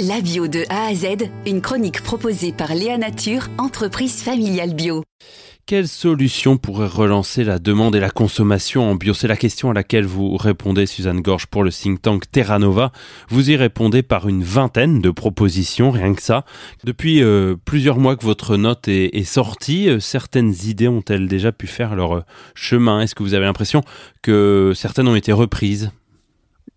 La bio de A à Z, une chronique proposée par Léa Nature, entreprise familiale bio. Quelle solution pourrait relancer la demande et la consommation en bio? C'est la question à laquelle vous répondez, Suzanne Gorge, pour le think tank Terra Nova. Vous y répondez par une vingtaine de propositions, rien que ça. Depuis euh, plusieurs mois que votre note est, sortie, euh, certaines idées ont-elles déjà pu faire leur euh, chemin? Est-ce que vous avez l'impression que certaines ont été reprises?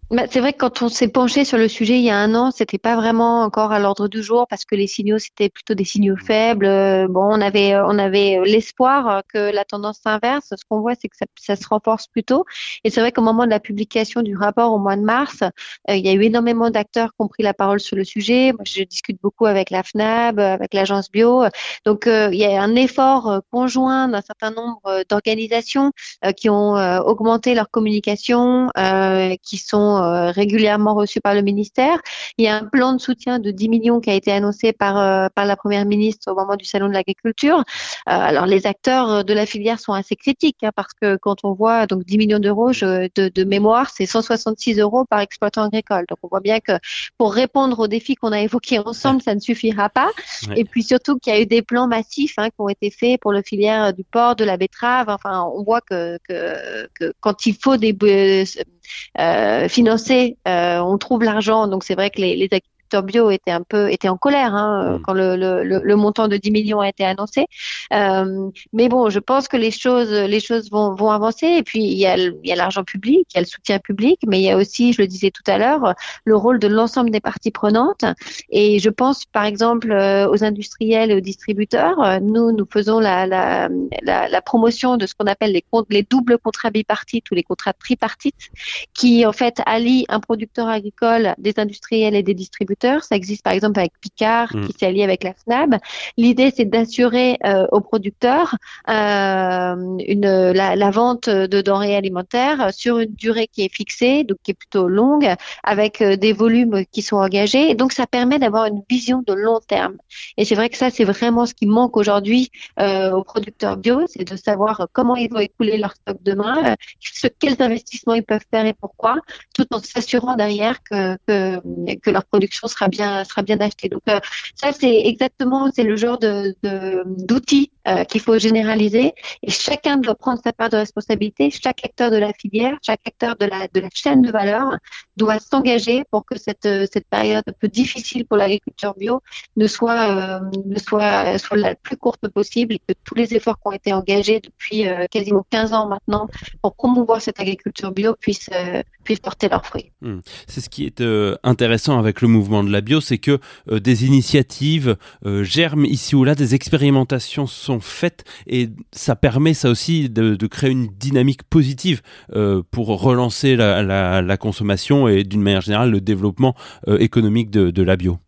Bah, c'est vrai que quand on s'est penché sur le sujet il y a un an, c'était pas vraiment encore à l'ordre du jour parce que les signaux c'était plutôt des signaux faibles. Euh, bon, on avait euh, on avait l'espoir que la tendance s'inverse. Ce qu'on voit, c'est que ça, ça, se renforce plutôt. Et c'est vrai qu'au moment de la publication du rapport au mois de mars, euh, il y a eu énormément d'acteurs qui ont pris la parole sur le sujet. Moi, je discute beaucoup avec la FNAB, avec l'agence bio. Donc, il y a un effort conjoint d'un certain nombre d'organisations qui ont augmenté leur communication, qui sont euh, régulièrement reçus par le ministère. Il y a un plan de soutien de 10 millions qui a été annoncé par, euh, par la Première ministre au moment du Salon de l'agriculture. Euh, alors les acteurs de la filière sont assez critiques hein, parce que quand on voit donc 10 millions d'euros de, de mémoire, c'est 166 euros par exploitant agricole. Donc on voit bien que pour répondre aux défis qu'on a évoqués ensemble, ça ne suffira pas. Et puis surtout qu'il y a eu des plans massifs hein, qui ont été faits pour le filière du porc, de la betterave. Enfin, on voit que, que, que quand il faut des euh, financer, euh, on trouve l'argent. Donc c'est vrai que les, les bio était un peu était en colère hein, mm. quand le, le, le, montant de 10 millions a été annoncé. Euh, mais bon, je pense que les choses les choses vont, vont avancer. Et puis il y a il y a l'argent public, il y a le soutien public, mais il y a aussi, je le disais tout à l'heure, le rôle de l'ensemble des parties prenantes. Et je pense par exemple euh, aux industriels et aux distributeurs. Nous nous faisons la la, la, la promotion de ce qu'on appelle les les doubles contrats bipartites ou les contrats tripartites, qui en fait allient un producteur agricole, des industriels et des distributeurs ça existe par exemple avec Picard mm. qui s'est allié avec la FNAB. L'idée c'est d'assurer euh, aux producteurs euh, une, la, la, vente de denrées alimentaires sur une durée qui est fixée, donc qui est plutôt longue, avec euh, des volumes qui sont engagés. Et donc ça permet d'avoir une vision de long terme. Et c'est vrai que ça c'est vraiment ce qui manque aujourd'hui euh, aux producteurs bio, c'est de savoir comment ils vont écouler leur stock demain, quels investissements ils peuvent faire et pourquoi, tout en s'assurant derrière que, que, que leur production sera bien sera bien acheté. Donc euh, ça c'est exactement c'est le genre de d'outils euh, qu'il faut généraliser et chacun doit prendre sa part de responsabilité. Chaque acteur de la filière, chaque acteur de la de la chaîne de valeur doit s'engager pour que cette cette période un peu difficile pour l'agriculture bio ne soit euh, ne soit soit la plus courte possible et que tous les efforts qui ont été engagés depuis quasiment 15 ans maintenant pour promouvoir cette agriculture bio puissent puissent porter leurs fruits. Hmm. C'est ce qui est intéressant avec le mouvement de la bio, c'est que euh, des initiatives euh, germent ici ou là, des expérimentations sont faites et ça permet ça aussi de, créer une dynamique positive euh, pour relancer la, consommation et d'une manière générale le développement économique de la bio.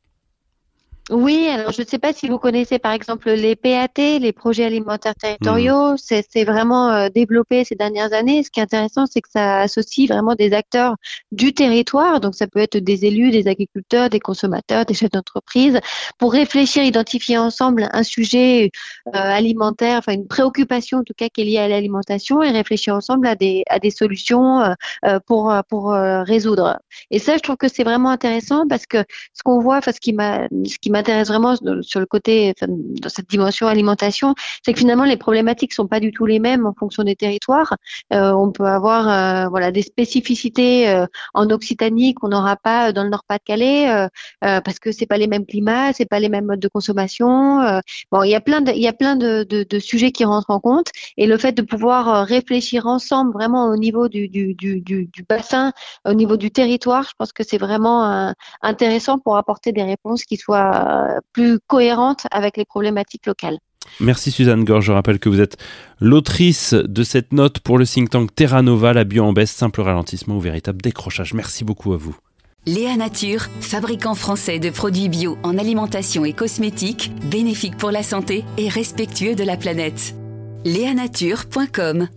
Oui, alors je ne sais pas si vous connaissez par exemple les PAT, les projets alimentaires territoriaux. Hmm. C'est vraiment euh, développé ces dernières années. Ce qui est intéressant, c'est que ça associe vraiment des acteurs du territoire. Donc ça peut être des élus, des agriculteurs, des consommateurs, des chefs d'entreprise, pour réfléchir, identifier ensemble un sujet euh, alimentaire, enfin une préoccupation en tout cas qui est liée à l'alimentation, et réfléchir ensemble à des à des solutions euh, pour pour résoudre. Et ça, je trouve que c'est vraiment intéressant parce que ce qu'on voit, enfin ce qui m'a ce qui m'a m'intéresse vraiment sur le côté, dans cette dimension alimentation, c'est que finalement les problématiques sont pas du tout les mêmes en fonction des territoires. Euh, on peut avoir euh, voilà des spécificités euh, en Occitanie qu'on n'aura pas dans le Nord-Pas-de-Calais parce que c'est pas les mêmes climats, c'est pas les mêmes modes de consommation. bon, il y a plein de, il y a plein de, de, sujets qui rentrent en compte et le fait de pouvoir réfléchir ensemble vraiment au niveau du, du, du bassin, au niveau du territoire, je pense que c'est vraiment intéressant pour apporter des réponses qui soient plus cohérente avec les problématiques locales. Merci Suzanne Gorge. Je rappelle que vous êtes l'autrice de cette note pour le think tank Terra Nova, la bio en baisse, simple ralentissement ou véritable décrochage. Merci beaucoup à vous. Léa Nature, fabricant français de produits bio en alimentation et cosmétiques, bénéfique pour la santé et respectueux de la planète. Léanature.com